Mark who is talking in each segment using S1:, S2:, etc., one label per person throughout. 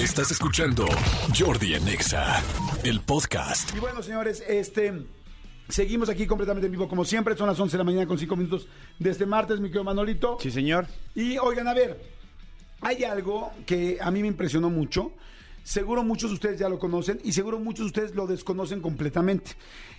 S1: Estás escuchando Jordi en Exa, el podcast.
S2: Y bueno, señores, este. Seguimos aquí completamente en vivo, como siempre. Son las 11 de la mañana con 5 minutos de este martes, mi querido Manolito.
S3: Sí, señor.
S2: Y oigan, a ver, hay algo que a mí me impresionó mucho. Seguro muchos de ustedes ya lo conocen y seguro muchos de ustedes lo desconocen completamente.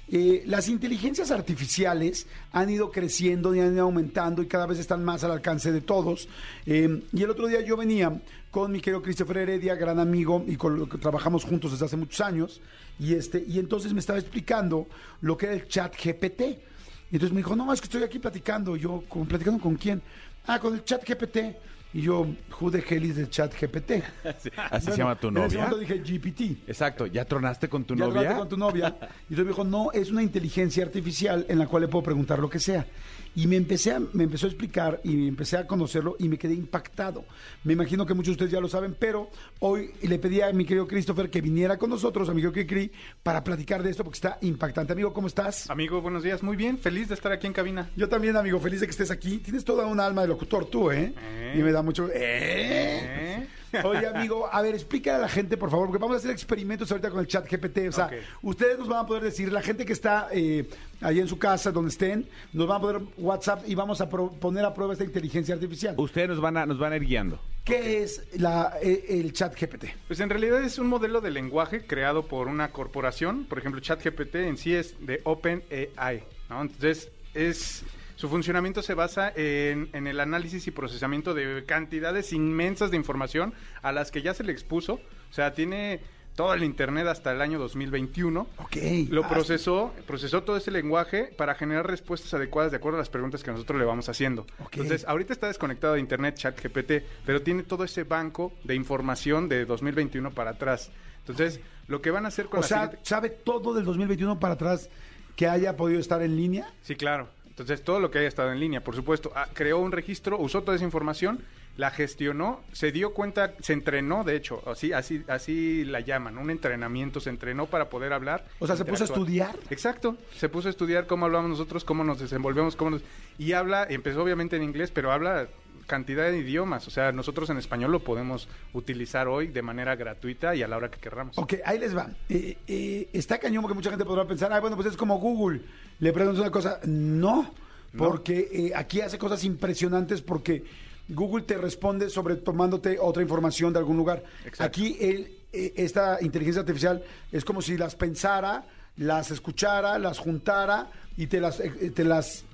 S2: Eh, las inteligencias artificiales han ido creciendo y han ido aumentando y cada vez están más al alcance de todos. Eh, y el otro día yo venía con mi querido Christopher Heredia, gran amigo, y con lo que trabajamos juntos desde hace muchos años. Y, este, y entonces me estaba explicando lo que era el chat GPT. Y entonces me dijo, no, es que estoy aquí platicando. Yo, ¿con- ¿platicando con quién? Ah, con el chat GPT. Y yo, who the hell is the chat GPT?
S3: Así
S2: Bueno,
S3: se llama tu
S2: En ese
S3: novia.
S2: momento dije GPT.
S3: Exacto, ¿ya tronaste con tu
S2: Ya
S3: novia?
S2: hablaste con tu novia. Y entonces me dijo, no, es una inteligencia artificial en la cual le puedo preguntar lo que sea. Y me empecé a, me empezó a explicar y empecé a conocerlo y me quedé impactado. Me imagino que muchos de ustedes ya lo saben, pero hoy le pedí a mi querido Christopher que viniera con nosotros, a mi querido Kikri, para platicar de esto porque está impactante. Amigo, ¿cómo estás?
S4: Amigo, buenos días. Muy bien, feliz de estar aquí en cabina.
S2: Yo también, amigo, feliz de que estés aquí. Tienes toda una alma de locutor tú, ¿eh?
S4: ¿Eh?
S2: Y me da mucho... ¿Eh?
S4: ¿Eh?
S2: Oye, amigo, a ver, explícale a la gente, por favor, porque vamos a hacer experimentos ahorita con el chat GPT. O sea, ustedes nos van a poder decir, la gente que está eh, ahí en su casa, donde estén, nos van a poder WhatsApp y vamos a pro- poner a prueba esta inteligencia artificial.
S3: Ustedes nos van a, nos van a ir guiando.
S2: ¿Qué es la, eh, el chat GPT?
S4: Pues en realidad es un modelo de lenguaje creado por una corporación. Por ejemplo, ChatGPT en sí es de OpenAI. ¿no? Entonces, es su funcionamiento se basa en, en el análisis y procesamiento de cantidades inmensas de información a las que ya se le expuso. O sea, tiene todo el Internet hasta el año 2021.
S2: Ok.
S4: Lo
S2: Ah,
S4: procesó, procesó todo ese lenguaje para generar respuestas adecuadas de acuerdo a las preguntas que nosotros le vamos haciendo.
S2: Ok.
S4: Entonces, ahorita está desconectado de internet ChatGPT, pero tiene todo ese banco de información de 2021 para atrás. Entonces, lo que van a hacer con
S2: O
S4: la
S2: sea,
S4: siguiente-
S2: ¿sabe todo del 2021 para atrás que haya podido estar en línea?
S4: Sí, claro. Entonces, todo lo que haya estado en línea, por supuesto. Ah, creó un registro, usó toda esa información, la gestionó, se dio cuenta, se entrenó, de hecho, así, así, así la llaman, un entrenamiento, se entrenó para poder hablar.
S2: O sea, ¿se puso a estudiar?
S4: Exacto, se puso a estudiar cómo hablamos nosotros, cómo nos desenvolvemos, cómo nos... Y habla, empezó obviamente en inglés, pero habla cantidad de idiomas. O sea, nosotros en español lo podemos utilizar hoy de manera gratuita y a la hora que querramos.
S2: Ok, ahí les va. Eh, eh, está cañón porque mucha gente podrá pensar, ah, bueno, pues es como Google. Le preguntas una cosa. No, porque eh, aquí hace cosas impresionantes porque Google te responde sobre tomándote otra información de algún lugar.
S4: Exacto.
S2: Aquí él, eh, esta inteligencia artificial es como si las pensara, las escuchara, las juntara y te las, te las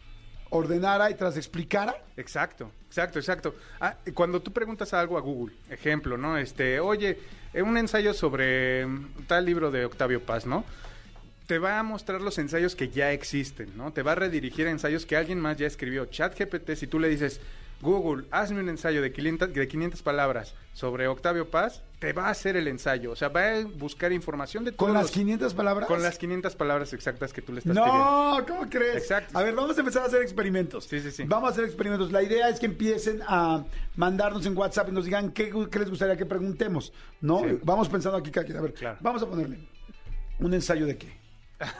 S2: ordenara y te las explicara.
S4: Exacto, exacto, exacto. Ah, cuando tú preguntas algo a Google, ejemplo, ¿no? Este, oye, eh, un ensayo sobre mm, tal libro de Octavio Paz, ¿no? Te va a mostrar los ensayos que ya existen, ¿no? Te va a redirigir a ensayos que alguien más ya escribió. ChatGPT, si tú le dices, Google, hazme un ensayo de 500, de 500 palabras sobre Octavio Paz, te va a hacer el ensayo. O sea, va a buscar información de
S2: Con
S4: todos
S2: las
S4: los-
S2: 500 palabras.
S4: Con las 500 palabras exactas que tú le estás pidiendo.
S2: No, ¿cómo crees?
S4: Exacto.
S2: A ver, vamos a empezar a hacer experimentos.
S4: Sí, sí, sí.
S2: Vamos a hacer experimentos. La idea es que empiecen a mandarnos en WhatsApp y nos digan qué, qué les gustaría que preguntemos, ¿no?
S4: Sí.
S2: Vamos pensando aquí, cada quien. A ver,
S4: Claro.
S2: vamos a ponerle un ensayo de qué.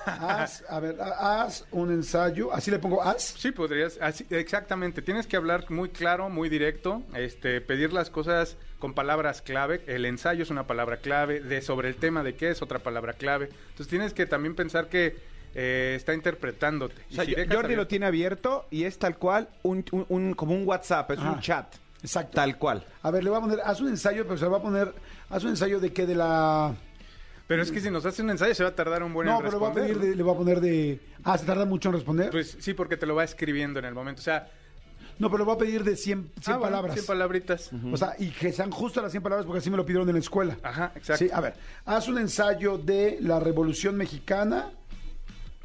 S2: Haz, a ver, haz un ensayo. Así le pongo haz.
S4: Sí, podrías, así, exactamente. Tienes que hablar muy claro, muy directo, este, pedir las cosas con palabras clave. El ensayo es una palabra clave, de sobre el tema de qué es otra palabra clave. Entonces tienes que también pensar que eh, está interpretándote.
S3: O sea,
S4: si
S3: Jordi lo tiene abierto y es tal cual un, un- un- como un WhatsApp, es un chat.
S2: Exacto.
S3: Tal cual.
S2: A ver, le voy a poner, haz un ensayo, pero se le va a poner, haz un ensayo de qué, de la...
S4: Pero es que si nos hace un ensayo se va a tardar un buen
S2: no,
S4: en
S2: pero voy a pedir, de- le voy a poner de... Ah, ¿se tarda mucho en responder?
S4: Pues sí, porque te lo va escribiendo en el momento. O sea,
S2: no, pero le voy a pedir de 100, 100
S4: ah,
S2: palabras.
S4: 100 palabritas.
S2: O sea, y que sean justo las 100 palabras porque así me lo pidieron en la escuela.
S4: Ajá, exacto.
S2: Sí, a ver, haz un ensayo de la Revolución Mexicana.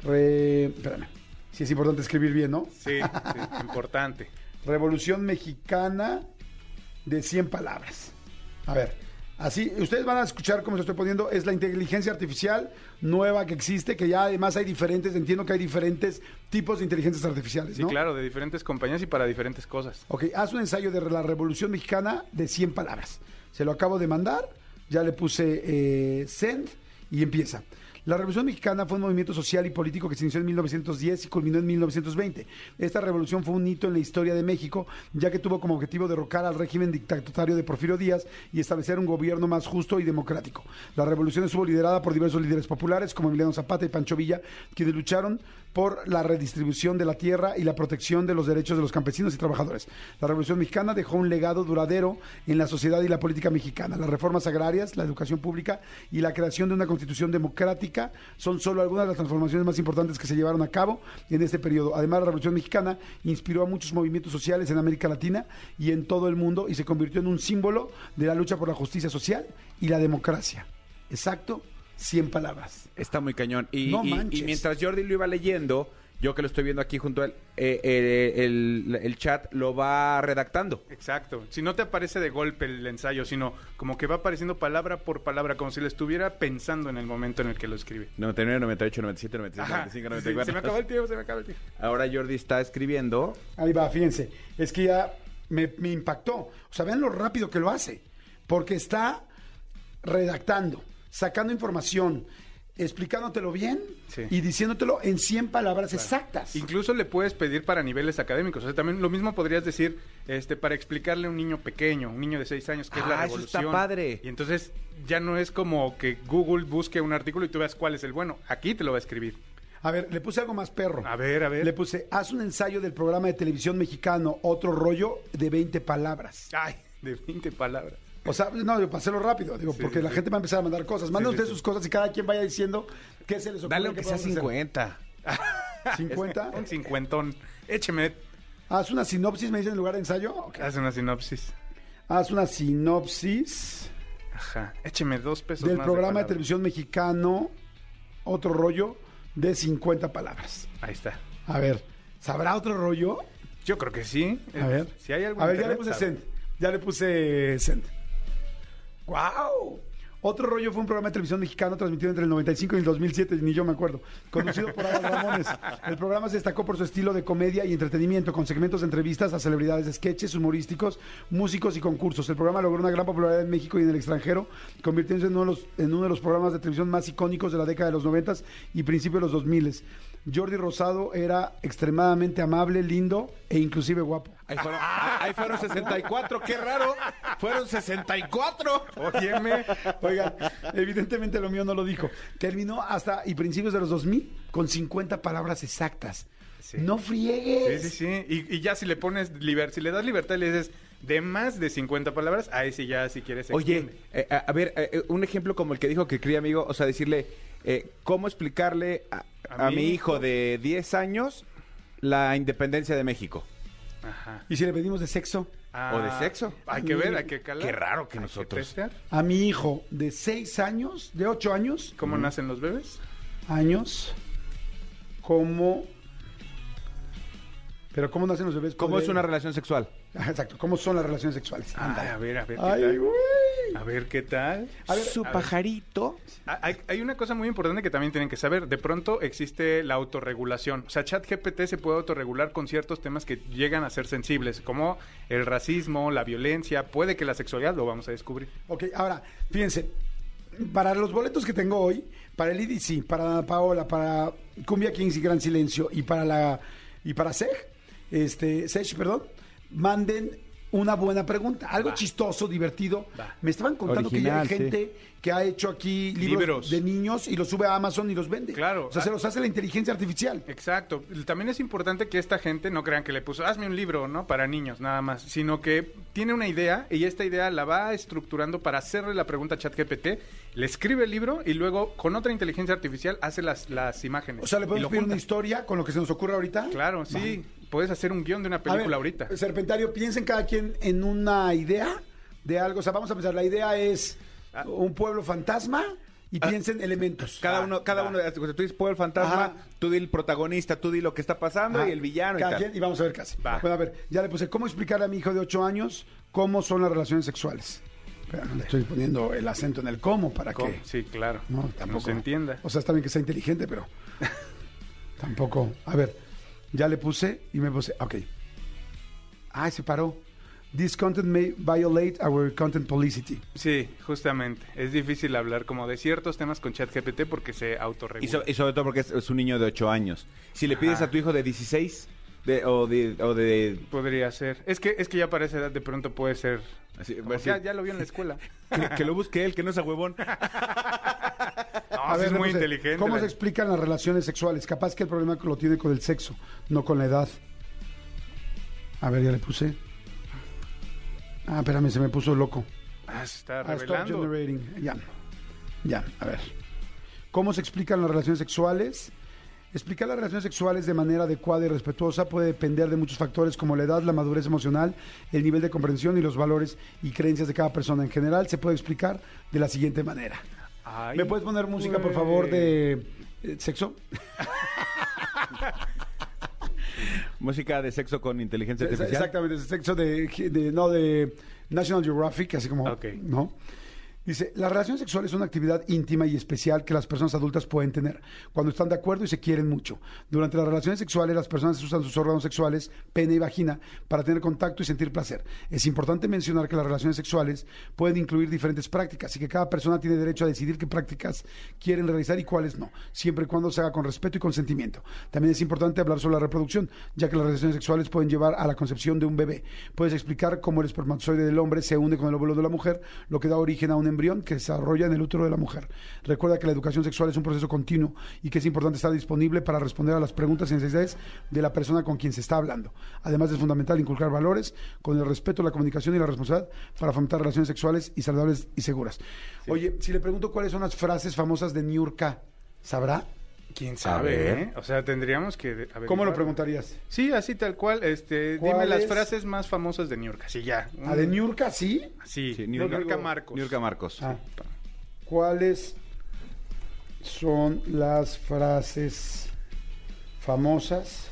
S2: Re- Espérame, sí es importante escribir bien, ¿no?
S4: Sí, sí, importante.
S2: Revolución Mexicana de 100 palabras. A ver, así, ustedes van a escuchar cómo se estoy poniendo, es la inteligencia artificial nueva que existe, que ya además hay diferentes, entiendo que hay diferentes tipos de inteligencias artificiales,
S4: Sí,
S2: ¿no?
S4: claro, de diferentes compañías y para diferentes cosas.
S2: Ok, haz un ensayo de la Revolución Mexicana de 100 palabras. Se lo acabo de mandar, ya le puse eh, send y empieza. La Revolución Mexicana fue un movimiento social y político que se inició en 1910 y culminó en 1920. Esta revolución fue un hito en la historia de México, ya que tuvo como objetivo derrocar al régimen dictatorial de Porfirio Díaz y establecer un gobierno más justo y democrático. La revolución estuvo liderada por diversos líderes populares como Emiliano Zapata y Pancho Villa, quienes lucharon por la redistribución de la tierra y la protección de los derechos de los campesinos y trabajadores. La Revolución Mexicana dejó un legado duradero en la sociedad y la política mexicana. Las reformas agrarias, la educación pública y la creación de una constitución democrática son solo algunas de las transformaciones más importantes que se llevaron a cabo en este periodo. Además, la Revolución Mexicana inspiró a muchos movimientos sociales en América Latina y en todo el mundo y se convirtió en un símbolo de la lucha por la justicia social y la democracia. Exacto, 100 palabras.
S3: Está muy cañón. Y,
S2: No
S3: y- y mientras Jordi lo iba leyendo, yo que lo estoy viendo aquí junto a él, eh, eh, el, el chat lo va redactando.
S4: Exacto. Si no te aparece de golpe el ensayo, sino como que va apareciendo palabra por palabra, como si lo estuviera pensando en el momento en el que lo escribe.
S3: 99, 98, 97, 96,
S4: Ajá.
S3: 95,
S4: Sí,
S3: 94.
S4: se me acaba el tiempo, se me acaba el tiempo.
S3: Ahora Jordi está escribiendo.
S2: Ahí va, fíjense. Es que ya me, me impactó. O sea, vean lo rápido que lo hace. Porque está redactando, sacando información, explicándotelo bien
S4: Sí.
S2: y diciéndotelo en 100 palabras exactas.
S4: Incluso le puedes pedir para niveles académicos. O sea, también lo mismo podrías decir este, para explicarle a un niño pequeño, un niño de 6 años, qué es la
S3: Ah, eso
S4: revolución.
S3: está padre.
S4: Y entonces ya no es como que Google busque un artículo y tú veas cuál es el bueno. Aquí te lo va a escribir.
S2: A ver, le puse algo más perro.
S4: A ver, a ver.
S2: Le puse, haz un ensayo del programa de televisión mexicano, otro rollo de 20 palabras.
S4: Ay, de 20 palabras.
S2: O sea, no, para hacerlo rápido, digo,
S4: Sí,
S2: porque
S4: sí,
S2: la gente va a empezar a mandar cosas. Manden ustedes sus cosas y cada quien vaya diciendo qué se les ocurre.
S3: Dale
S2: que
S3: aunque sea
S2: podamos hacer.
S3: 50.
S2: 50.
S4: Un cincuentón. Écheme.
S2: Haz una sinopsis, me dicen en lugar de ensayo.
S4: Haz una sinopsis.
S2: Haz una sinopsis
S4: Ajá. Écheme dos pesos
S2: del
S4: más
S2: programa de, televisión mexicano, otro rollo de 50 palabras.
S4: Ahí está.
S2: A ver, ¿sabrá otro rollo?
S4: Yo creo que sí.
S2: A ver.
S4: Si hay algo
S2: A ver, ya le puse send. Ya le puse send. ¡Wow! Otro rollo fue un programa de televisión mexicano transmitido entre el 95 y el 2007, ni yo me acuerdo, conducido por Adal Ramones. El programa se destacó por su estilo de comedia y entretenimiento, con segmentos de entrevistas a celebridades, sketches humorísticos, músicos y concursos. El programa logró una gran popularidad en México y en el extranjero, convirtiéndose en uno de los, programas de televisión más icónicos de la década de los 90 y principios de los 2000. Jordi Rosado era extremadamente amable, lindo e inclusive guapo.
S3: Ahí fueron, ah, ahí fueron 64, qué raro. Fueron 64.
S4: Óyeme.
S2: Oigan, evidentemente lo mío no lo dijo. Terminó hasta y principios de los 2000 con 50 palabras exactas.
S4: Sí.
S2: No
S4: Sí,
S2: friegues.
S4: sí, sí. Y, y ya si le pones liber, si le das libertad y le dices de más de 50 palabras, ahí sí ya si quieres.
S3: Oye, eh, a, a ver, eh, eh, un ejemplo como el que dijo que quería amigo, o sea, decirle, eh, ¿cómo explicarle a,
S4: A
S3: a
S4: mi
S3: hijo de 10 años la independencia de México?
S4: Ajá.
S2: Y si le pedimos de sexo
S3: ¿O de sexo?
S4: Hay que ver, hay que calar.
S3: Qué raro que
S4: Hay
S3: nosotros.
S2: a mi hijo de 6 años, de 8 años,
S4: ¿Cómo nacen los bebés?
S2: años, cómo... Pero ¿cómo nacen los bebés?
S3: ¿Cómo es una relación sexual?
S2: Exacto, ¿cómo son las relaciones sexuales?
S4: Ay, a ver, a ver qué
S2: Ay,
S4: tal.
S2: güey.
S4: A ver qué tal.
S2: A ver,
S3: Su
S4: a
S3: pajarito.
S4: Ah, Hay, hay una cosa muy importante que también tienen que saber. De pronto existe la autorregulación. O sea, ChatGPT se puede autorregular con ciertos temas que llegan a ser sensibles, como el racismo, la violencia, puede que la sexualidad lo vamos a descubrir.
S2: Ok, ahora, fíjense, para los boletos que tengo hoy, para el IDC, para Ana Paola, para Cumbia Kings y Gran Silencio y para la y para Sej, este, Sej, perdón, manden una buena pregunta, algo
S4: Va.
S2: chistoso, divertido.
S4: Va.
S2: Me estaban contando
S3: Original,
S2: que ya hay gente que ha hecho aquí libros,
S4: Libros.
S2: de niños y los sube a Amazon y los vende.
S4: Claro.
S2: O sea, se los hace la inteligencia artificial.
S4: Exacto. También es importante que esta gente no crean que le puso, hazme un libro, ¿no? Para niños, nada más. Sino que tiene una idea y esta idea la va estructurando para hacerle la pregunta a ChatGPT, le escribe el libro y luego con otra inteligencia artificial hace las, las imágenes.
S2: O sea, le podemos pedir una historia con lo que se nos ocurre ahorita.
S4: Claro, sí. Puedes hacer un guion de una película
S2: ver,
S4: ahorita.
S2: Serpentario, piensen cada quien en una idea de algo. O sea, vamos a pensar, la idea es
S4: Ah.
S2: Un pueblo fantasma y piensen elementos.
S3: Cada uno, cada
S4: va.
S3: uno, de- tú dices pueblo fantasma,
S2: Ajá.
S3: tú di el protagonista, tú di lo que está pasando
S2: Ajá.
S3: y el villano y
S2: Cada
S3: tal.
S2: quien, y vamos a ver.
S4: Va.
S2: Bueno, a ver, ya le puse, ¿cómo explicarle a mi hijo de 8 años cómo son las relaciones sexuales? Pero no le estoy poniendo el acento en el cómo para
S4: ¿Cómo?
S2: que
S4: Sí, claro.
S2: no,
S4: No
S2: tampoco
S4: se entienda.
S2: O sea, está bien que sea inteligente, pero tampoco. A ver, ya le puse y me puse, ok. Ay, se paró. This content may violate our content policy.
S4: Sí, justamente. Es difícil hablar como de ciertos temas con ChatGPT porque se
S3: Y,
S4: autorregula.
S3: so- y sobre todo porque es, es un niño de 8 años. Si le pides
S4: Ajá.
S3: a tu hijo de 16 de, o, de, o de...
S4: Podría ser. Es que, es que ya para esa edad de pronto puede ser...
S3: así,
S4: como,
S3: así,
S4: ya, ya lo vio en la escuela.
S3: que, que lo busque él, que no es a huevón.
S4: No, es muy inteligente.
S2: ¿Cómo
S4: la-
S2: se explican las relaciones sexuales? Capaz que el problema lo tiene con el sexo, no con la edad. A ver, ya le puse. Ah, espérame, se me puso loco.
S4: Ah, se está
S2: Ah,
S4: revelando.
S2: generating. Ya. Ya, a ver. ¿Cómo se explican las relaciones sexuales? Explicar las relaciones sexuales de manera adecuada y respetuosa puede depender de muchos factores como la edad, la madurez emocional, el nivel de comprensión y los valores y creencias de cada persona. En general, se puede explicar de la siguiente manera.
S4: Ay,
S2: ¿Me puedes poner música, por favor, de eh, sexo?
S3: Música de sexo con inteligencia artificial.
S2: Exactamente, de sexo de, de- no de National Geographic, así como,
S4: Ok.
S2: ¿no? Dice, la relación sexual es una actividad íntima y especial que las personas adultas pueden tener cuando están de acuerdo y se quieren mucho. Durante las relaciones sexuales, las personas usan sus órganos sexuales, pene y vagina, para tener contacto y sentir placer. Es importante mencionar que las relaciones sexuales pueden incluir diferentes prácticas y que cada persona tiene derecho a decidir qué prácticas quieren realizar y cuáles no, siempre y cuando se haga con respeto y consentimiento. También es importante hablar sobre la reproducción, ya que las relaciones sexuales pueden llevar a la concepción de un bebé. Puedes explicar cómo el espermatozoide del hombre se une con el óvulo de la mujer, lo que da origen a un embrión que se desarrolla en el útero de la mujer. Recuerda que la educación sexual es un proceso continuo y que es importante estar disponible para responder a las preguntas y necesidades de la persona con quien se está hablando. Además es fundamental inculcar valores con el respeto, la comunicación y la responsabilidad para fomentar relaciones sexuales y saludables y seguras. Oye, si le pregunto cuáles son las frases famosas de Niurka, ¿sabrá?
S4: ¿Quién sabe? eh? O sea, tendríamos que... averiguar.
S2: ¿Cómo lo preguntarías?
S4: Sí, así tal cual. Este, dime
S2: ¿Cuál
S4: las
S2: es?
S4: frases más famosas de New York. Así ya.
S2: ¿A de Niurka sí?
S4: Sí,
S3: Sí,
S4: New
S3: Niurka-
S4: York Marcos.
S3: Niurka Marcos.
S2: Ah. ¿Cuáles son las frases famosas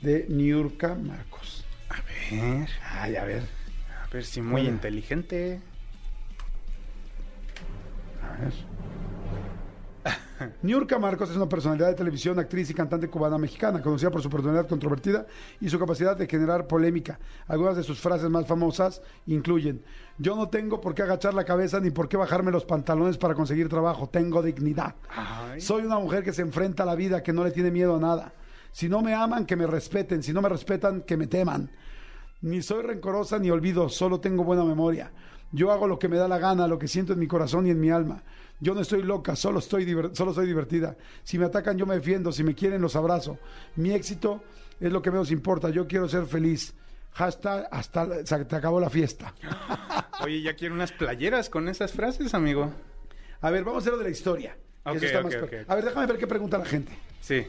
S2: de Niurka Marcos?
S4: A ver,
S2: Ay, a ver,
S4: a ver si muy inteligente.
S2: a ver. Niurka Marcos es una personalidad de televisión, actriz y cantante cubana mexicana, conocida por su personalidad controvertida y su capacidad de generar polémica. Algunas de sus frases más famosas incluyen: Yo no tengo por qué agachar la cabeza ni por qué bajarme los pantalones para conseguir trabajo, tengo dignidad.
S4: Ay.
S2: Soy una mujer que se enfrenta a la vida, que no le tiene miedo a nada. Si no me aman, que me respeten. Si no me respetan, que me teman. Ni soy rencorosa ni olvido, solo tengo buena memoria. Yo hago lo que me da la gana, lo que siento en mi corazón y en mi alma. Yo no estoy loca, solo, estoy solo soy divertida. Si me atacan, yo me defiendo. Si me quieren, los abrazo. Mi éxito es lo que menos importa. Yo quiero ser feliz. Hashtag hasta se te acabó la fiesta.
S4: Oye, ya quiero unas playeras con esas frases, amigo.
S2: A ver, vamos a hacer lo de la historia. eso está más. A ver, déjame ver qué pregunta la gente.
S4: Sí.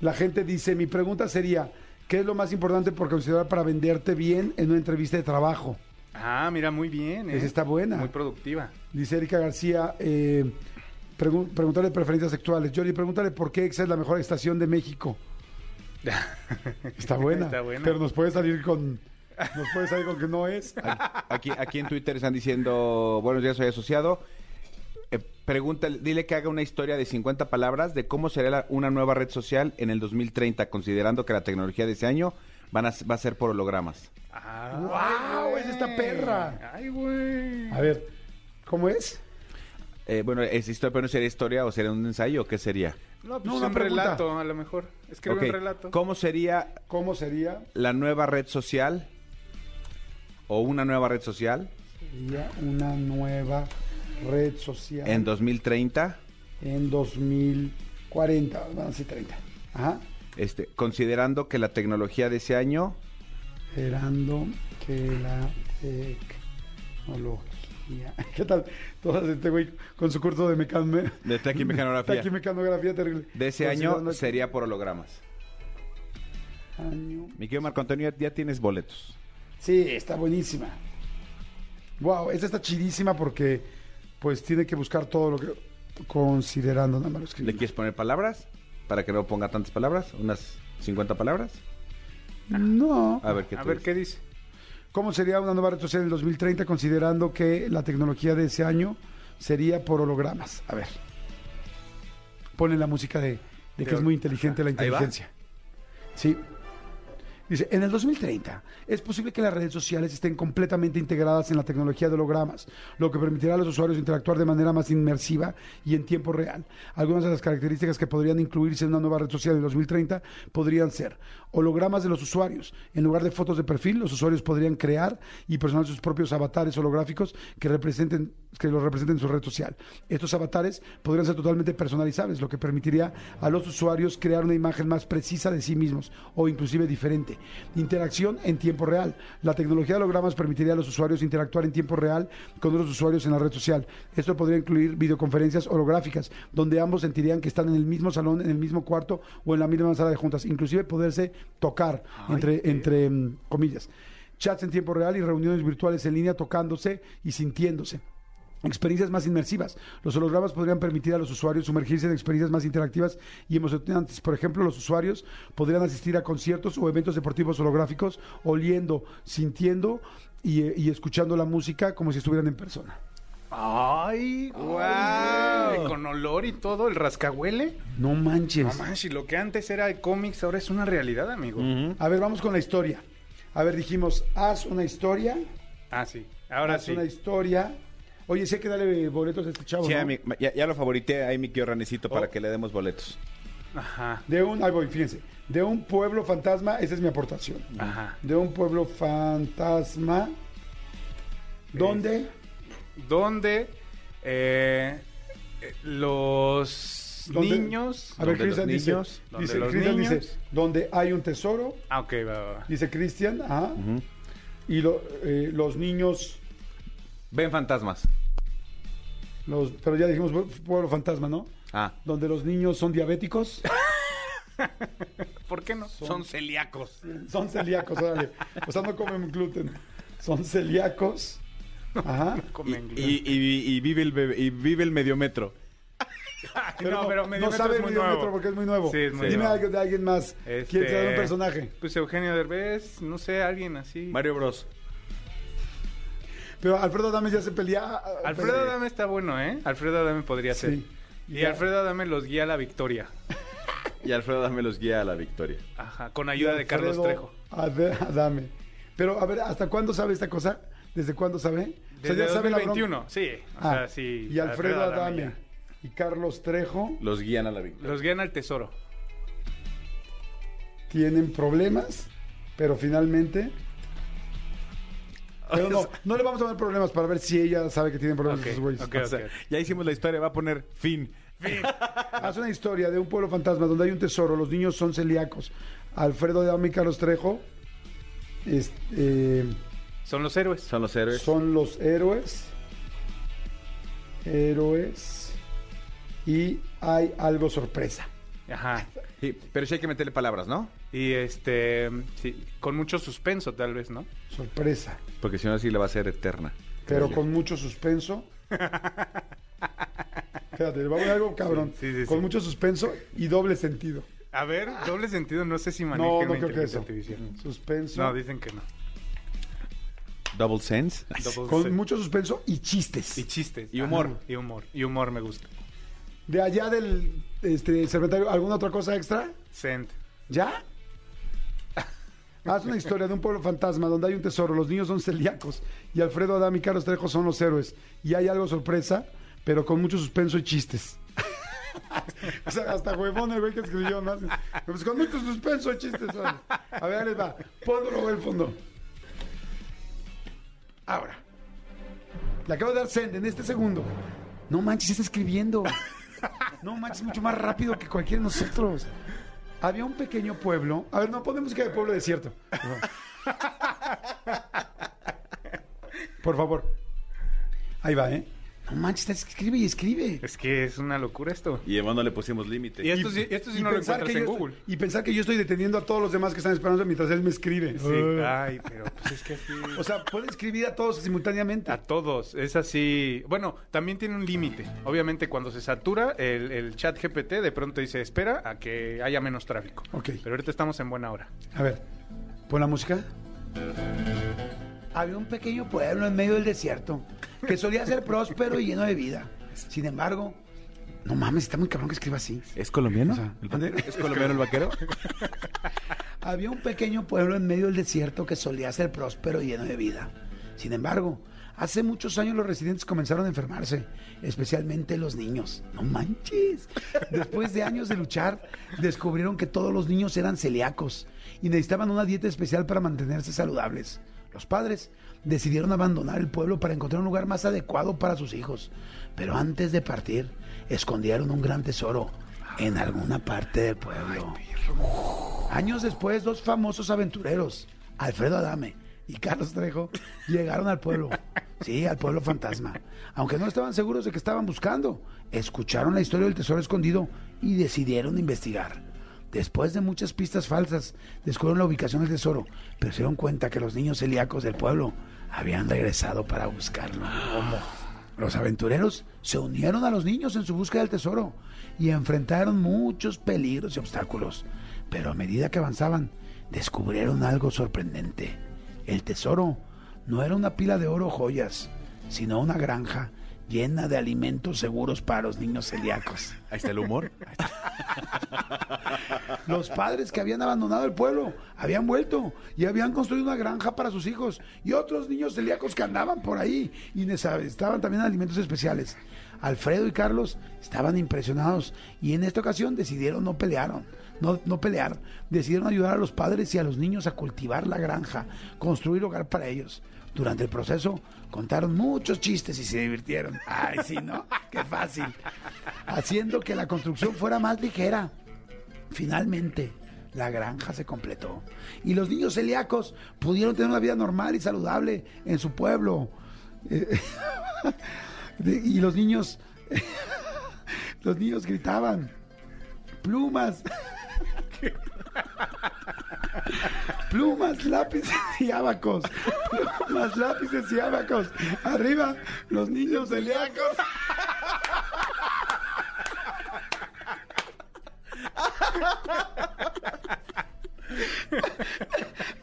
S2: La gente dice, mi pregunta sería, ¿qué es lo más importante por considerar para venderte bien en una entrevista de trabajo?
S4: Ah, mira, muy bien. ¿eh?
S2: Esa está buena.
S4: Muy productiva.
S2: Dice Erika García, eh, pregun- preguntarle preferencias sexuales. Johnny, pregúntale por qué EXA es la mejor estación de México. Está buena.
S4: Está buena.
S2: Pero nos puede salir con... Nos puede salir con que no es.
S3: Aquí, aquí en Twitter están diciendo, buenos días, soy asociado. Eh, pregúntale, dile que haga una historia de 50 palabras de cómo será la- una nueva red social en el 2030, considerando que la tecnología de ese año van a, va a ser por hologramas.
S4: Ah,
S2: ¡Guau! ¡Esa está perra!
S4: Ay, güey.
S2: A ver, ¿cómo es?
S3: Eh, bueno, ¿es historia, pero no sería historia o sería un ensayo o qué sería?
S4: No, pues
S2: No,
S4: un
S2: pregunta.
S4: relato, a lo mejor. Escribe
S3: Ok,
S4: un relato.
S3: ¿Cómo sería
S2: ¿Cómo sería?
S3: la nueva red social o una nueva red social
S2: Sería una nueva red social
S3: en 2030?
S2: en 2040. Bueno, sí, 30. Ajá.
S3: Este, considerando que la tecnología de ese año
S2: Esperando que la tecnología. ¿Qué tal? Todas este güey con su curso de mecano.
S3: de taquimecanografía
S2: Taquimecanografía terrible.
S3: de ese año
S2: Considerando
S3: sería por hologramas.
S2: año.
S3: Mi querido Marco Antonio, ya- tienes boletos.
S2: Sí, está buenísima. Wow, esta está chidísima porque pues tiene que buscar todo lo que considerando nada más.
S3: ¿Le quieres poner palabras? Para que no ponga tantas palabras, unas 50 palabras.
S2: No.
S3: A ver qué
S4: A ver
S3: dices.
S4: qué dice.
S2: ¿Cómo sería una nueva red social en el 2030 considerando que la tecnología de ese año sería por hologramas? A ver. Pone la música de, de que es muy inteligente la inteligencia. Sí. Dice, en el 2030 es posible que las redes sociales estén completamente integradas en la tecnología de hologramas, lo que permitirá a los usuarios interactuar de manera más inmersiva y en tiempo real. Algunas de las características que podrían incluirse en una nueva red social en 2030 podrían ser hologramas de los usuarios. En lugar de fotos de perfil, los usuarios podrían crear y personalizar sus propios avatares holográficos que representen que los representen en su red social. Estos avatares podrían ser totalmente personalizables, lo que permitiría a los usuarios crear una imagen más precisa de sí mismos o inclusive diferente. Interacción en tiempo real. La tecnología de hologramas permitiría a los usuarios interactuar en tiempo real con otros usuarios en la red social. Esto podría incluir videoconferencias holográficas, donde ambos sentirían que están en el mismo salón, en el mismo cuarto o en la misma sala de juntas, inclusive poderse tocar entre, entre mm, comillas. Chats en tiempo real y reuniones virtuales en línea tocándose y sintiéndose. Experiencias más inmersivas. Los hologramas podrían permitir a los usuarios sumergirse en experiencias más interactivas y emocionantes. Por ejemplo, los usuarios podrían asistir a conciertos o eventos deportivos holográficos, oliendo, sintiendo y, y escuchando la música como si estuvieran en persona.
S4: ¡Ay!
S3: ¡Guau!
S4: Ay, Con olor y todo, el rascahuele.
S2: No manches.
S4: No manches, lo que antes era de cómics ahora es una realidad, amigo.
S2: A ver, vamos con la historia. A ver, dijimos, haz una historia.
S4: Ah, sí. Ahora
S2: haz
S4: sí.
S2: una historia. Oye, sí hay que darle boletos a este chavo,
S3: Sí,
S2: ¿no?
S3: a mi- ya, ya lo favorité ahí mi tío Ranecito para
S2: Oh.
S3: que le demos boletos.
S4: Ajá.
S2: De un, ahí voy, fíjense. De un pueblo fantasma, esa es mi aportación.
S4: Ajá.
S2: De un pueblo fantasma. ¿Dónde?
S4: Donde eh, los
S2: ¿Dónde?
S4: niños.
S2: A ver,
S3: ¿Dónde los
S2: Cristian dice,
S3: niños?
S4: ¿Dónde
S2: dice,
S4: los
S2: Cristian
S4: niños?
S2: dice, donde hay un tesoro,
S4: Ah, ok, va, va, va.
S2: dice Cristian, ajá. Y lo- eh, los niños,
S3: Ven fantasmas.
S2: Los, pero ya dijimos pueblo fantasma, ¿no?
S3: Ah.
S2: Donde los niños son diabéticos,
S4: ¿Por qué no?
S3: Son celíacos.
S2: son celíacos, órale. O sea, no comen gluten. Son celíacos. Ajá.
S4: Comen
S3: Y,
S4: gluten.
S3: y- y- y vive el bebé- y vive el medio metro.
S4: no, pero
S2: no
S4: Mediometro
S2: sabe
S4: es
S2: el
S4: muy
S2: Mediometro
S4: nuevo.
S2: porque es muy nuevo.
S4: Sí, es muy
S2: Dime
S4: nuevo.
S2: de alguien más.
S4: Este,
S2: ¿Quién da un personaje?
S4: Pues Eugenio Derbez, no sé, alguien así.
S3: Mario Bros.
S2: Pero Alfredo Adames ya se pelea. ah,
S4: Alfredo
S2: pelea.
S4: Adame está bueno, ¿eh? Alfredo Adame podría ser.
S2: Sí.
S4: Y
S2: Ya.
S4: Alfredo Adame los guía a la victoria.
S3: Y Alfredo Dame los guía a la victoria.
S4: Ajá, con ayuda de Carlos
S2: Alfredo
S4: Trejo.
S2: Adame. Pero a ver, ¿hasta cuándo sabe esta cosa? ¿Desde cuándo sabe? O sea,
S4: Desde
S2: ya sabe la bronca.
S4: 2021, sí. O
S2: Ah,
S4: sea, sí.
S2: y Alfredo Adame,
S4: ya.
S2: y Carlos Trejo
S3: Los guían a la victoria.
S4: Los guían al tesoro.
S2: tienen problemas, pero finalmente. Pero no, no le vamos a dar problemas para ver si ella sabe que tienen problemas
S4: Ok,
S2: esos güeyes.
S4: ok.
S3: O sea, ya hicimos la historia, va a poner fin.
S2: Haz una historia de un pueblo fantasma donde hay un tesoro, los niños son celíacos. Alfredo Adame y Carlos Trejo este,
S4: Son los héroes.
S3: Son los héroes.
S2: son los héroes. Héroes. Y hay algo sorpresa.
S4: Ajá.
S3: Sí, pero sí hay que meterle palabras, ¿no?
S4: Y este, sí, con mucho suspenso tal vez, ¿no?
S2: Sorpresa.
S3: Porque si no, así le va a ser eterna.
S2: Pero con mucho suspenso. Fíjate, le va a algo cabrón.
S4: Sí, sí, sí,
S2: con
S4: sí.
S2: mucho suspenso y doble sentido.
S4: A ver, doble sentido, no sé si manejen
S2: No,
S4: la
S2: no creo que eso.
S4: artificial.
S2: Suspenso.
S4: No, dicen que no.
S3: Double sense.
S4: Double
S2: con mucho suspenso y chistes.
S4: Y chistes.
S3: Y humor.
S4: Ajá, Y humor. Y humor me gusta.
S2: De allá del este, serpentario, ¿alguna otra cosa extra?
S4: Sent.
S2: ¿Ya? Haz una historia de un pueblo fantasma donde hay un tesoro, los niños son celíacos y Alfredo Adame y Carlos Trejo son los héroes. Y hay algo sorpresa, pero con mucho suspenso y chistes. o sea, hasta huevón el güey que escribió, ¿no? Pues con mucho suspenso y chistes. A ver, les va. Ponlo el fondo. Ahora. Le acabo de dar send en este segundo. No manches, está escribiendo. No manches, mucho más rápido que cualquiera de nosotros. Había un pequeño pueblo. A ver, no, pon música de pueblo desierto. Por favor. Ahí va, ¿eh? No manches, está- escribe y escribe.
S4: Es que es una locura esto.
S3: Y además no le pusimos límite.
S4: Y esto sí, esto sí no lo
S2: pensar
S4: encuentras
S2: que
S4: en
S2: yo
S4: Google.
S2: estoy- y pensar que yo estoy deteniendo a todos los demás que están esperando mientras él me escribe.
S4: Sí. Ay, pero pues es que así...
S2: O sea, puede escribir a todos simultáneamente.
S4: A todos, es así. Bueno, también tiene un límite. Obviamente, cuando se satura, el, el chat GPT de pronto dice: Espera a que haya menos tráfico.
S2: Ok.
S4: Pero ahorita estamos en buena hora.
S2: A ver, pon la música. Había un pequeño pueblo en medio del desierto que solía ser próspero y lleno de vida. Sin embargo, No mames, está muy cabrón que escriba así.
S3: ¿Es colombiano?
S2: O sea,
S3: ¿El ¿Es colombiano el vaquero?
S2: Había un pequeño pueblo en medio del desierto que solía ser próspero y lleno de vida. Sin embargo, hace muchos años los residentes comenzaron a enfermarse, especialmente los niños. No manches. Después de años de luchar, descubrieron que todos los niños eran celíacos y necesitaban una dieta especial para mantenerse saludables. Los padres decidieron abandonar el pueblo para encontrar un lugar más adecuado para sus hijos. Pero antes de partir, escondieron un gran tesoro en alguna parte del pueblo. Años después, dos famosos aventureros, Alfredo Adame y Carlos Trejo, llegaron al pueblo. Sí, al pueblo fantasma. Aunque no estaban seguros de que estaban buscando, escucharon la historia del tesoro escondido y decidieron investigar. Después de muchas pistas falsas, descubrieron la ubicación del tesoro, pero se dieron cuenta que los niños celíacos del pueblo habían regresado para buscarlo. Los aventureros se unieron a los niños en su búsqueda del tesoro y enfrentaron muchos peligros y obstáculos. Pero a medida que avanzaban, descubrieron algo sorprendente. El tesoro no era una pila de oro o joyas, sino una granja llena de alimentos seguros para los niños celíacos.
S3: Ahí está el humor.
S2: Los padres que habían abandonado el pueblo habían vuelto y habían construido una granja para sus hijos y otros niños celíacos que andaban por ahí y necesitaban también alimentos especiales. Alfredo y Carlos estaban impresionados y en esta ocasión decidieron no pelearon, no, no pelear, decidieron ayudar a los padres y a los niños a cultivar la granja, construir hogar para ellos. Durante el proceso contaron muchos chistes y se divirtieron. Ay, sí, ¿no? Qué fácil. Haciendo que la construcción fuera más ligera. Finalmente, la granja se completó y los niños celíacos pudieron tener una vida normal y saludable en su pueblo. Eh, y los niños, los niños gritaban, plumas, plumas, lápices y abacos, plumas, lápices y abacos. Arriba, los niños celíacos.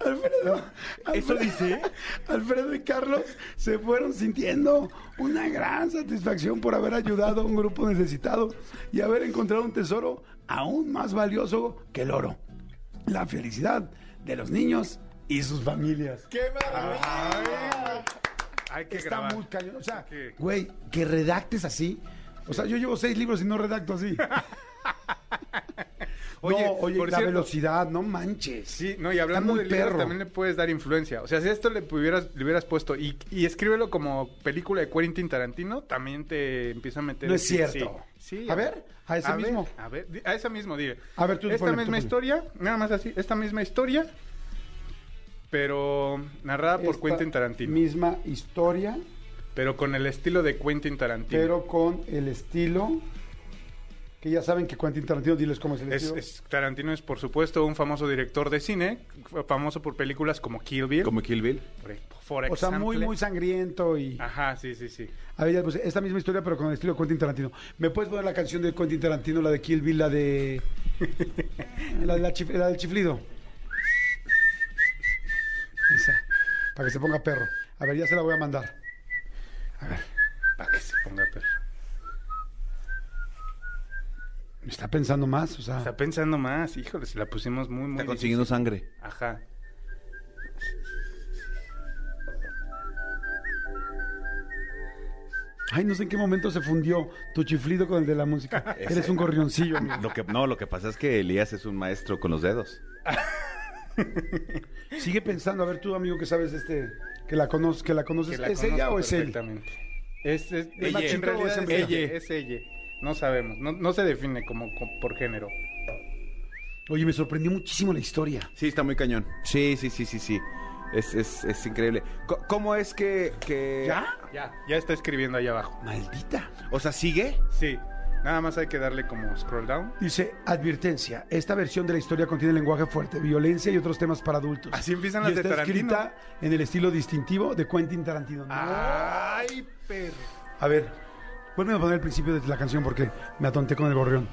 S2: Alfredo,
S3: ¿Eso
S2: Alfredo-
S3: dice?
S2: Alfredo y Carlos se fueron sintiendo una gran satisfacción por haber ayudado a un grupo necesitado y haber encontrado un tesoro aún más valioso que el oro. La felicidad de los niños y sus familias.
S4: ¡Qué Hay que
S2: Está
S4: grabar.
S2: muy cañón. O sea,
S4: que-
S2: güey, que redactes así. O sea, yo llevo seis libros y no redacto así.
S4: Oye,
S2: no, oye,
S4: por
S2: la
S4: cierto-
S2: velocidad, no manches.
S4: Sí, no, y hablando
S2: muy
S4: del libro,
S2: perro.
S4: también le puedes dar influencia. O sea, si esto le, pudieras, le hubieras puesto y, y escríbelo como película de Quentin Tarantino, también te empieza a meter...
S2: No es cierto.
S4: Sí, sí.
S2: A ver, a ese
S4: ver,
S2: mismo.
S4: a ver, a ese mismo, dile.
S2: A ver, tú
S4: Esta
S2: ponle,
S4: misma historia, nada más así, esta misma historia, pero narrada por
S2: Esta
S4: Quentin Tarantino.
S2: Misma historia,
S4: Pero con el estilo de Quentin Tarantino.
S2: pero con el estilo que ya saben que Quentin Tarantino, diles cómo es el
S4: Es,
S2: estilo.
S4: es- Tarantino es, por supuesto, un famoso director de cine, famoso por películas como Kill Bill.
S3: Como Kill Bill.
S4: por, por
S2: o sea, muy, muy sangriento y...
S4: Ajá, sí, sí, sí.
S2: A ver, ya puse esta misma historia, pero con el estilo de Quentin Tarantino. ¿Me puedes poner la canción de Quentin Tarantino, la de Kill Bill, la de... la, de la, chif- la del chiflido? Esa, para que se ponga perro. A ver, ya se la voy a mandar. A ver,
S4: Para que se ponga perro.
S2: Está pensando más, o sea...
S4: Está pensando más, híjole, si la pusimos muy, muy
S3: Está consiguiendo
S4: difícil.
S3: sangre.
S4: Ajá.
S2: Ay, no sé en qué momento se fundió tu chiflido con el de la música. Eres un gorrioncillo, amigo.
S3: Lo que, no, lo que pasa es que Elías es un maestro con los dedos.
S2: Sigue pensando, a ver tú, amigo, que sabes este, que la conoces, que la conoces,
S4: Que la
S2: ¿es ella o es él?
S4: perfectamente. Es, es,
S2: ¿Es machito
S4: en realidad
S2: es
S4: ella. Es ella. No sabemos. No, no se define como, como por género.
S2: Oye, me sorprendió muchísimo la historia.
S3: Sí, está muy cañón. Sí, sí, sí, sí, sí. Es, es, es increíble. Co- ¿Cómo es que, que...
S2: ¿Ya?
S4: Ya. Ya está escribiendo ahí abajo.
S2: Maldita.
S3: O sea, ¿sigue?
S4: Sí. Nada más hay que darle como scroll down.
S2: Dice, advertencia, esta versión de la historia contiene lenguaje fuerte, violencia y otros temas para adultos.
S4: Así empiezan
S2: Y
S4: las de
S2: está
S4: Tarantino.
S2: escrita en el estilo distintivo de Quentin Tarantino. No.
S4: ¡Ay, perro!
S2: A ver, vuelve a poner el principio de la canción porque me atonté con el gorrión.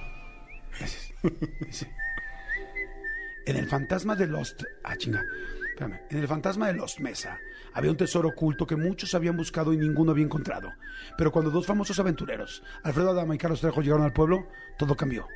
S2: En el fantasma de Lost, ah, chinga. En el fantasma de Lost Mesa había un tesoro oculto que muchos habían buscado y ninguno había encontrado. Pero cuando dos famosos aventureros, Alfredo Adama y Carlos Trejo, llegaron al pueblo, todo cambió.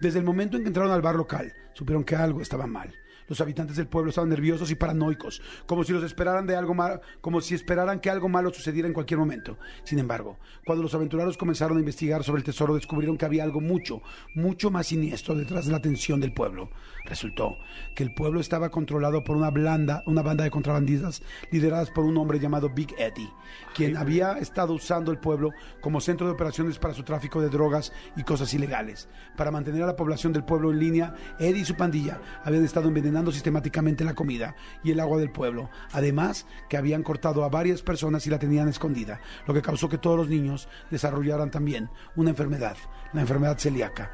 S2: Desde el momento en que entraron al bar local, supieron que algo estaba mal. Los habitantes del pueblo estaban nerviosos y paranoicos, como si los esperaran de algo malo, como si esperaran que algo malo sucediera en cualquier momento. Sin embargo, cuando los aventureros comenzaron a investigar sobre el tesoro, descubrieron que había algo mucho, mucho más siniestro detrás de la atención del pueblo. Resultó que el pueblo estaba controlado por una blanda, una banda de contrabandistas lideradas por un hombre llamado Big Eddie, quien había estado usando el pueblo como centro de operaciones para su tráfico de drogas y cosas ilegales. Para mantener a la población del pueblo en línea, Eddie y su pandilla habían estado envenenando sistemáticamente la comida y el agua del pueblo. Además, que habían cortado a varias personas y la tenían escondida, lo que causó que todos los niños desarrollaran también una enfermedad, la enfermedad celíaca.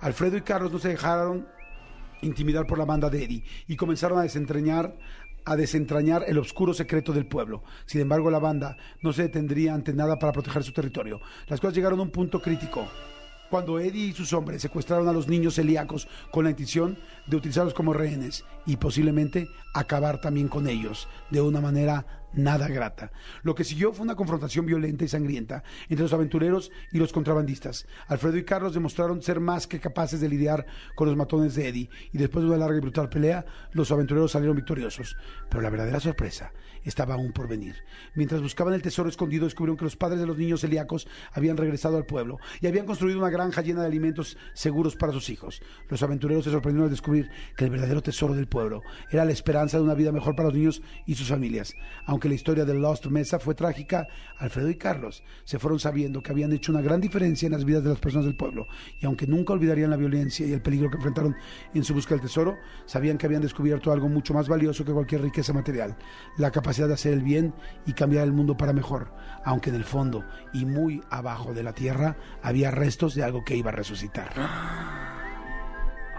S2: Alfredo y Carlos no se dejaron intimidar por la banda de Eddie y comenzaron a desentrañar a desentrañar el oscuro secreto del pueblo. Sin embargo, la banda no se detendría ante nada para proteger su territorio. Las cosas llegaron a un punto crítico. Cuando Eddie y sus hombres secuestraron a los niños celíacos con la intención de utilizarlos como rehenes y posiblemente acabar también con ellos de una manera nada grata. Lo que siguió fue una confrontación violenta y sangrienta entre los aventureros y los contrabandistas. Alfredo y Carlos demostraron ser más que capaces de lidiar con los matones de Eddie y después de una larga y brutal pelea, los aventureros salieron victoriosos. Pero la verdadera sorpresa estaba aún por venir. Mientras buscaban el tesoro escondido, descubrieron que los padres de los niños celíacos habían regresado al pueblo y habían construido una granja llena de alimentos seguros para sus hijos. Los aventureros se sorprendieron al descubrir que el verdadero tesoro del pueblo era la esperanza de una vida mejor para los niños y sus familias. La historia de Lost Mesa fue trágica, Alfredo y Carlos se fueron sabiendo que habían hecho una gran diferencia en las vidas de las personas del pueblo y aunque nunca olvidarían la violencia y el peligro que enfrentaron en su búsqueda del tesoro, sabían que habían descubierto algo mucho más valioso que cualquier riqueza material, la capacidad de hacer el bien y cambiar el mundo para mejor, aunque en el fondo y muy abajo de la tierra había restos de algo que iba a resucitar.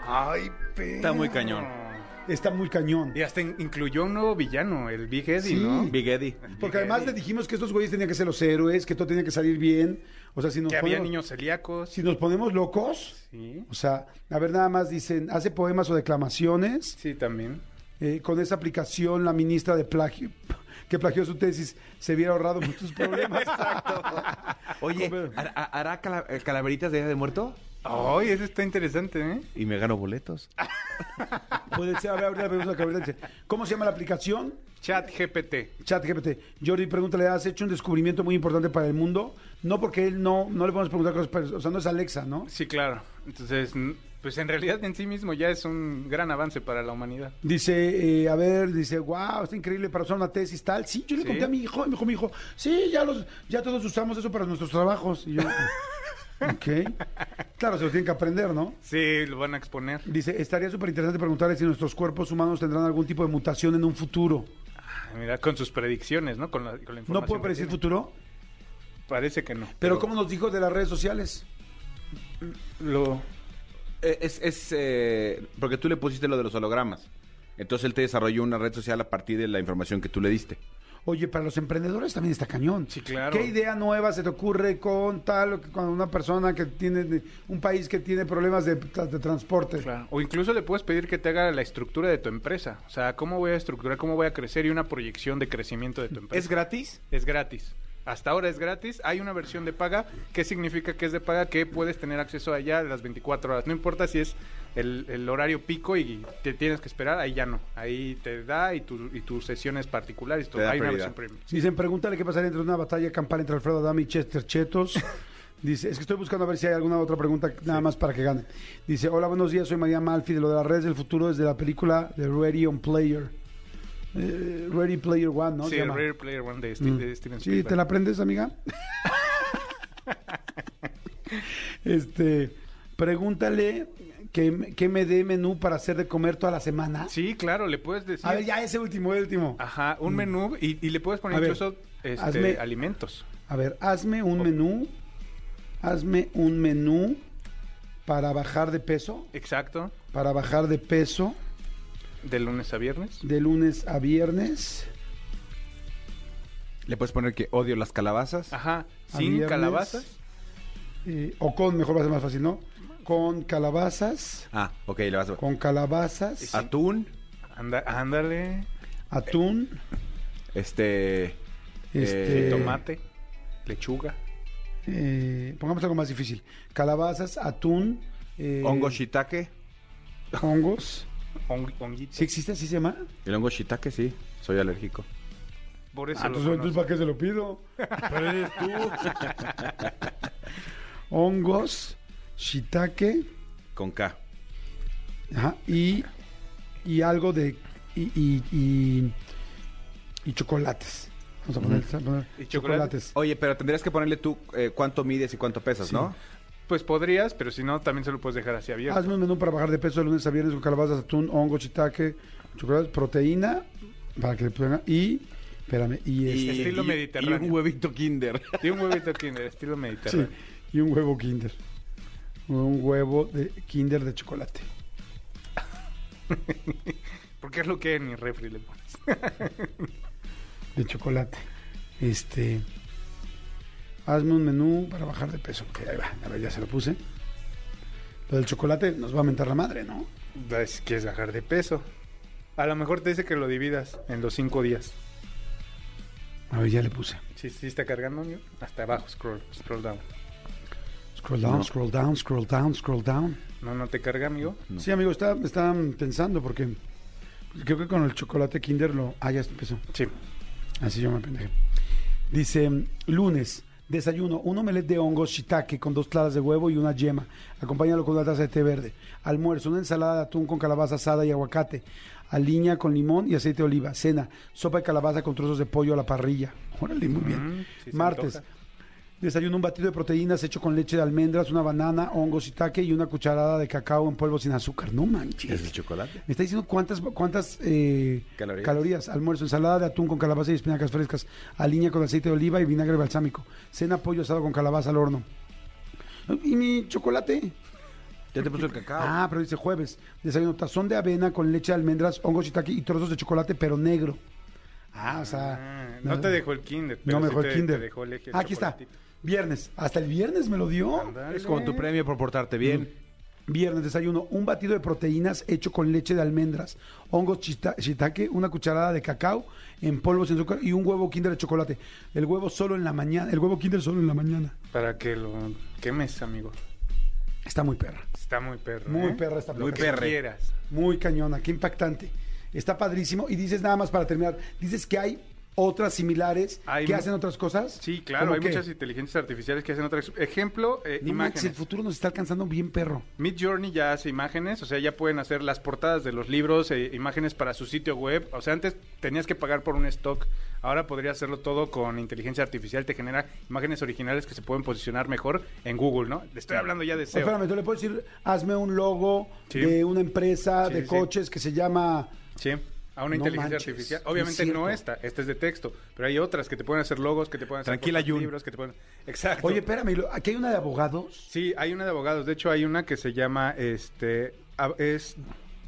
S4: Ay,
S3: Está muy cañón.
S2: Está muy cañón.
S4: Y hasta in- incluyó un nuevo villano, el Big Eddie,
S2: Sí.
S4: ¿no?
S3: Big Eddie.
S2: Porque además le dijimos que estos güeyes tenían que ser los héroes, que todo tenía que salir bien. O sea, si nos,
S4: Que había
S2: ponemos,
S4: niños celíacos.
S2: si nos ponemos locos,
S4: Sí,
S2: o sea, a ver, nada más dicen, hace poemas o declamaciones.
S4: sí, también.
S2: Eh, con esa aplicación, la ministra de plagio, que plagió su tesis, se hubiera ahorrado muchos problemas.
S3: Oye. ¿har- har- ¿hará eh, calaveritas de Día de Muerto?
S4: Ay, eso está interesante, ¿eh?
S3: Y me gano boletos.
S2: Puede ser, a ver, ahorita vemos la cabrera, dice, ¿Cómo se llama la aplicación?
S4: Chat GPT.
S2: Chat GPT. Jordi, pregúntale, ¿has hecho un descubrimiento muy importante para el mundo? No porque él no, no le podemos preguntar cosas, pero, o sea, no es Alexa, ¿no?
S4: Sí, claro. Entonces, pues en realidad en sí mismo ya es un gran avance para la humanidad.
S2: Dice, eh, a ver, dice, wow, está increíble para usar una tesis tal. Sí, yo le
S4: Sí.
S2: conté a mi hijo, y me dijo mi hijo, sí, ya los, ya todos usamos eso para nuestros trabajos. Y yo, ok. Claro, se lo tienen que aprender, ¿no?
S4: Sí, lo van a exponer.
S2: Dice, estaría súper interesante preguntarle si nuestros cuerpos humanos tendrán algún tipo de mutación en un futuro.
S4: Ah, Mira, con sus predicciones, ¿no? Con la, con la información.
S2: ¿No puede predecir futuro?
S4: Parece que no.
S2: Pero ¿cómo nos dijo de las redes sociales?
S4: Lo...
S3: Eh, Es, es eh, porque tú le pusiste lo de los hologramas. Entonces él te desarrolló una red social a partir de la información que tú le diste.
S2: Oye, para los emprendedores también está cañón.
S4: Sí, claro.
S2: ¿Qué idea nueva se te ocurre con tal con una persona que tiene un país que tiene problemas de, de transporte?
S4: Claro. O incluso le puedes pedir que te haga la estructura de tu empresa. O sea, cómo voy a estructurar, cómo voy a crecer y una proyección de crecimiento de tu empresa.
S3: ¿Es gratis?
S4: Es gratis. Hasta ahora es gratis. Hay una versión de paga. ¿Qué significa que es de paga? Que puedes tener acceso a ella las 24 horas. No importa si es el, el horario pico y te tienes que esperar, ahí ya no. Ahí te da y, tu, y tus sesiones particulares. y todo. Hay una
S3: prioridad.
S4: versión premium.
S2: Dicen, pregúntale qué pasaría entre una batalla campal entre Alfredo Adame y Chester Chetos. Dice, es que estoy buscando a ver si hay alguna otra pregunta nada más para que gane. Dice, hola, buenos días, soy María Malfi de lo de las redes del futuro desde la película de Ready on Player. Eh, Ready Player One, ¿no?
S4: sí,
S2: Se llama.
S4: Rare Player One de, Steve-
S2: Mm.
S4: de Steven
S2: Sí,
S4: Spielberg.
S2: ¿te la aprendes, amiga? este, pregúntale que, que me dé menú para hacer de comer toda la semana.
S4: Sí, claro, le puedes decir.
S2: A ver, ya ese último, el último.
S4: Ajá, un menú y, y le puedes poner
S2: A ver,
S4: incluso este,
S2: hazme-
S4: alimentos.
S2: A ver, hazme un menú. Hazme un menú para bajar de peso.
S4: Exacto.
S2: Para bajar de peso
S4: De lunes a viernes.
S2: de lunes a viernes.
S3: Le puedes poner que odio las calabazas.
S4: Ajá. Sin
S2: viernes.
S4: calabazas.
S2: eh, o con, mejor va a ser más fácil, ¿no? Con calabazas.
S3: Ah, ok, le vas a...
S2: Con calabazas.
S3: Atún.
S4: Anda, ándale.
S2: atún,
S3: Este.
S2: este,
S3: eh,
S4: Tomate, lechuga.
S2: eh, pongamos algo más difícil. Calabazas, atún, eh,
S3: hongo shiitake.
S2: hongos.
S4: Hong- honguito.
S2: ¿Sí existe? ¿Así se llama?
S3: El hongo shiitake, sí. Soy alérgico.
S4: Por eso
S2: Ah,
S4: lo
S2: entonces, entonces,
S4: conozco.
S2: ¿para qué se lo pido? Pero eres tú. Hongos, shiitake,
S3: Con K.
S2: ajá, y, y algo de... Y, y, y, y chocolates. Vamos a poner, a poner
S4: ¿Y chocolates?
S2: chocolates.
S3: Oye, pero tendrías que ponerle tú eh, cuánto mides y cuánto pesas,
S2: Sí.
S3: ¿no?
S4: Pues podrías, pero si no, también se lo puedes dejar así abierto.
S2: Hazme un menú para bajar de peso de lunes a viernes con calabazas, atún, hongo, shiitake, chocolate, proteína, para que le y, espérame, y, este,
S4: Estilo mediterráneo.
S3: Y un huevito kinder.
S4: Y un huevito kinder, estilo
S2: sí,
S4: mediterráneo.
S2: y un huevo kinder. Un huevo de kinder de chocolate.
S4: Porque es lo que en mi refri le pones.
S2: de chocolate. Este. Hazme un menú para bajar de peso. Ok, ahí va. A ver, ya se lo puse. Lo del chocolate nos va a mentar la madre, ¿no?
S4: Si quieres bajar de peso. A lo mejor te dice que lo dividas en los cinco días.
S2: A ver, ya le puse.
S4: Si sí, está cargando, amigo. Hasta abajo, scroll, scroll down.
S2: Scroll down,
S3: No.
S2: scroll down, scroll down, scroll down.
S4: No, no te carga, amigo.
S3: No.
S2: Sí, amigo, está, está pensando porque creo que con el chocolate Kinder lo. Ah, ya empezó.
S4: Sí.
S2: Así yo me pendejé. Dice, lunes, desayuno, un omelette de hongos shiitake con dos claras de huevo y una yema. Acompáñalo con una taza de té verde. Almuerzo, una ensalada de atún con calabaza asada y aguacate. Aliña con limón y aceite de oliva. Cena, sopa de calabaza con trozos de pollo a la parrilla. Órale, muy bien.
S4: Mm, sí
S2: Martes. Desayuno un batido de proteínas hecho con leche de almendras, una banana, hongos shiitake y una cucharada de cacao en polvo sin azúcar. No manches.
S3: ¿Es el chocolate?
S2: Me está diciendo cuántas, cuántas eh,
S3: Calorías.
S2: calorías. Almuerzo, ensalada de atún con calabaza y espinacas frescas. Aliña con aceite de oliva y vinagre balsámico. Cena, pollo asado con calabaza al horno. ¿Y mi chocolate?
S3: Ya te puso el cacao.
S2: Ah, pero dice jueves. Desayuno, tazón de avena con leche de almendras, hongos shiitake y trozos de chocolate, pero negro. Ah, o sea...
S4: Ah, no te dejó el kinder.
S2: no
S4: pero
S2: me
S4: sí
S2: dejó el
S4: te-
S2: kinder.
S4: te dejó el eje-
S2: Aquí está. Viernes. Hasta el viernes me lo dio.
S3: Es como tu premio por portarte bien.
S2: Viernes desayuno, un batido de proteínas hecho con leche de almendras, hongos chita- shiitake, una cucharada de cacao en polvo sin azúcar y un huevo kinder de chocolate. El huevo solo en la mañana, el huevo kinder solo en la mañana.
S4: Para que lo quemes, amigo.
S2: Está muy perra.
S4: Está muy perro.
S2: Muy
S4: ¿eh?
S2: perra esta
S3: Muy
S4: quieras.
S2: Muy cañona, qué impactante. Está padrísimo. Y dices nada más para terminar, dices que hay otras similares
S4: Hay
S2: que hacen otras cosas.
S4: Sí, claro,
S2: ¿Cómo
S4: hay
S2: qué?
S4: muchas inteligencias artificiales que hacen otras. Ejemplo, eh,
S2: No
S4: imágenes.
S2: el futuro nos está alcanzando bien perro.
S4: Mid Journey ya hace imágenes, o sea, ya pueden hacer las portadas de los libros, eh, imágenes para su sitio web. O sea, antes tenías que pagar por un stock, ahora podría hacerlo todo con inteligencia artificial, te genera imágenes originales que se pueden posicionar mejor en Google, ¿no? Le estoy hablando ya de SEO.
S2: Espérame, tú le puedes decir, hazme un logo
S4: Sí.
S2: de una empresa
S4: Sí,
S2: de
S4: sí.
S2: coches que se llama...
S4: Sí, a una
S2: No
S4: inteligencia
S2: manches,
S4: artificial.
S2: es
S4: Obviamente no, esta, esta es de texto, pero hay otras que te pueden hacer logos, que te pueden hacer
S3: Tranquila,
S4: libros, que te pueden... Exacto.
S2: Oye, espérame, aquí hay una de abogados.
S4: Sí, hay una de abogados. De hecho, hay una que se llama, este, es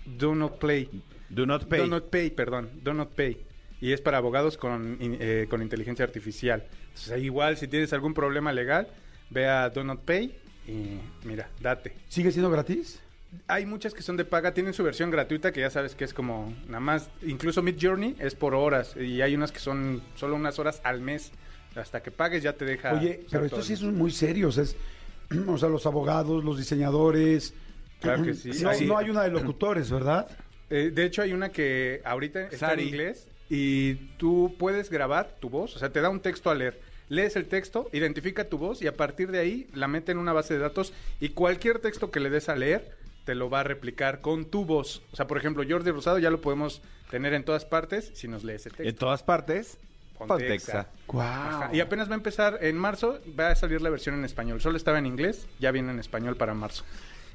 S4: Do Not Play.
S3: Do not pay.
S4: Do Not Pay, perdón. Do Not Pay. Y es para abogados con, eh, con inteligencia artificial. Entonces, igual, si tienes algún problema legal, ve a Do Not Pay y mira, date.
S2: ¿Sigue siendo gratis?
S4: Hay muchas que son de paga, tienen su versión gratuita que ya sabes que es como nada más, incluso Mid Journey es por horas y hay unas que son solo unas horas al mes. Hasta que pagues ya te deja.
S2: Oye, pero estos sí son muy serios. Es, o sea, los abogados, los diseñadores.
S4: Claro que sí.
S2: No,
S4: Así-
S2: no hay una de locutores, ¿verdad?
S4: Eh, de hecho, hay una que ahorita está
S3: Sari.
S4: en inglés y tú puedes grabar tu voz, o sea, te da un texto a leer. Lees el texto, identifica tu voz y a partir de ahí la mete en una base de datos y cualquier texto que le des a leer te lo va a replicar con tu voz. O sea, por ejemplo, Jordi Rosado ya lo podemos tener en todas partes si nos lees el
S3: En
S4: texto.
S3: todas partes.
S4: Pontexa. Ajá. Y apenas va a empezar en marzo, va a salir la versión en español. Solo estaba en inglés, ya viene en español para marzo.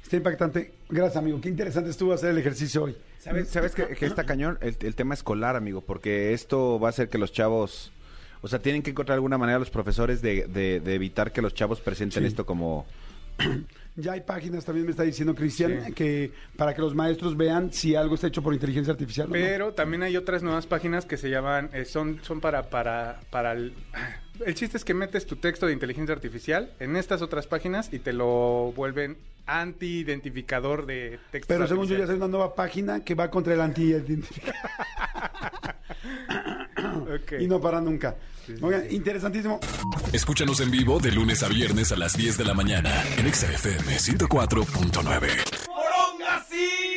S2: Está impactante. Gracias, amigo. Qué interesante estuvo hacer el ejercicio hoy.
S3: ¿Sabes, sabes que, que está cañón? El, el tema escolar, amigo, porque esto va a hacer que los chavos... O sea, tienen que encontrar alguna manera los profesores de, de- de evitar que los chavos presenten
S2: Sí.
S3: esto como...
S2: Ya hay páginas, también me está diciendo Cristian,
S4: Sí.
S2: que para que los maestros vean si algo está hecho por inteligencia artificial. o no.
S4: Pero también hay otras nuevas páginas que se llaman, eh, son, son para, para, para el... El chiste es que metes tu texto de inteligencia artificial en estas otras páginas y te lo vuelven anti-identificador de textos
S2: Pero según yo ya hay una nueva página que va contra el anti Y no para nunca. Oigan, interesantísimo.
S1: Escúchanos en vivo de lunes a viernes a las 10 de la mañana en XFM 104.9. ¡Poronga, sí!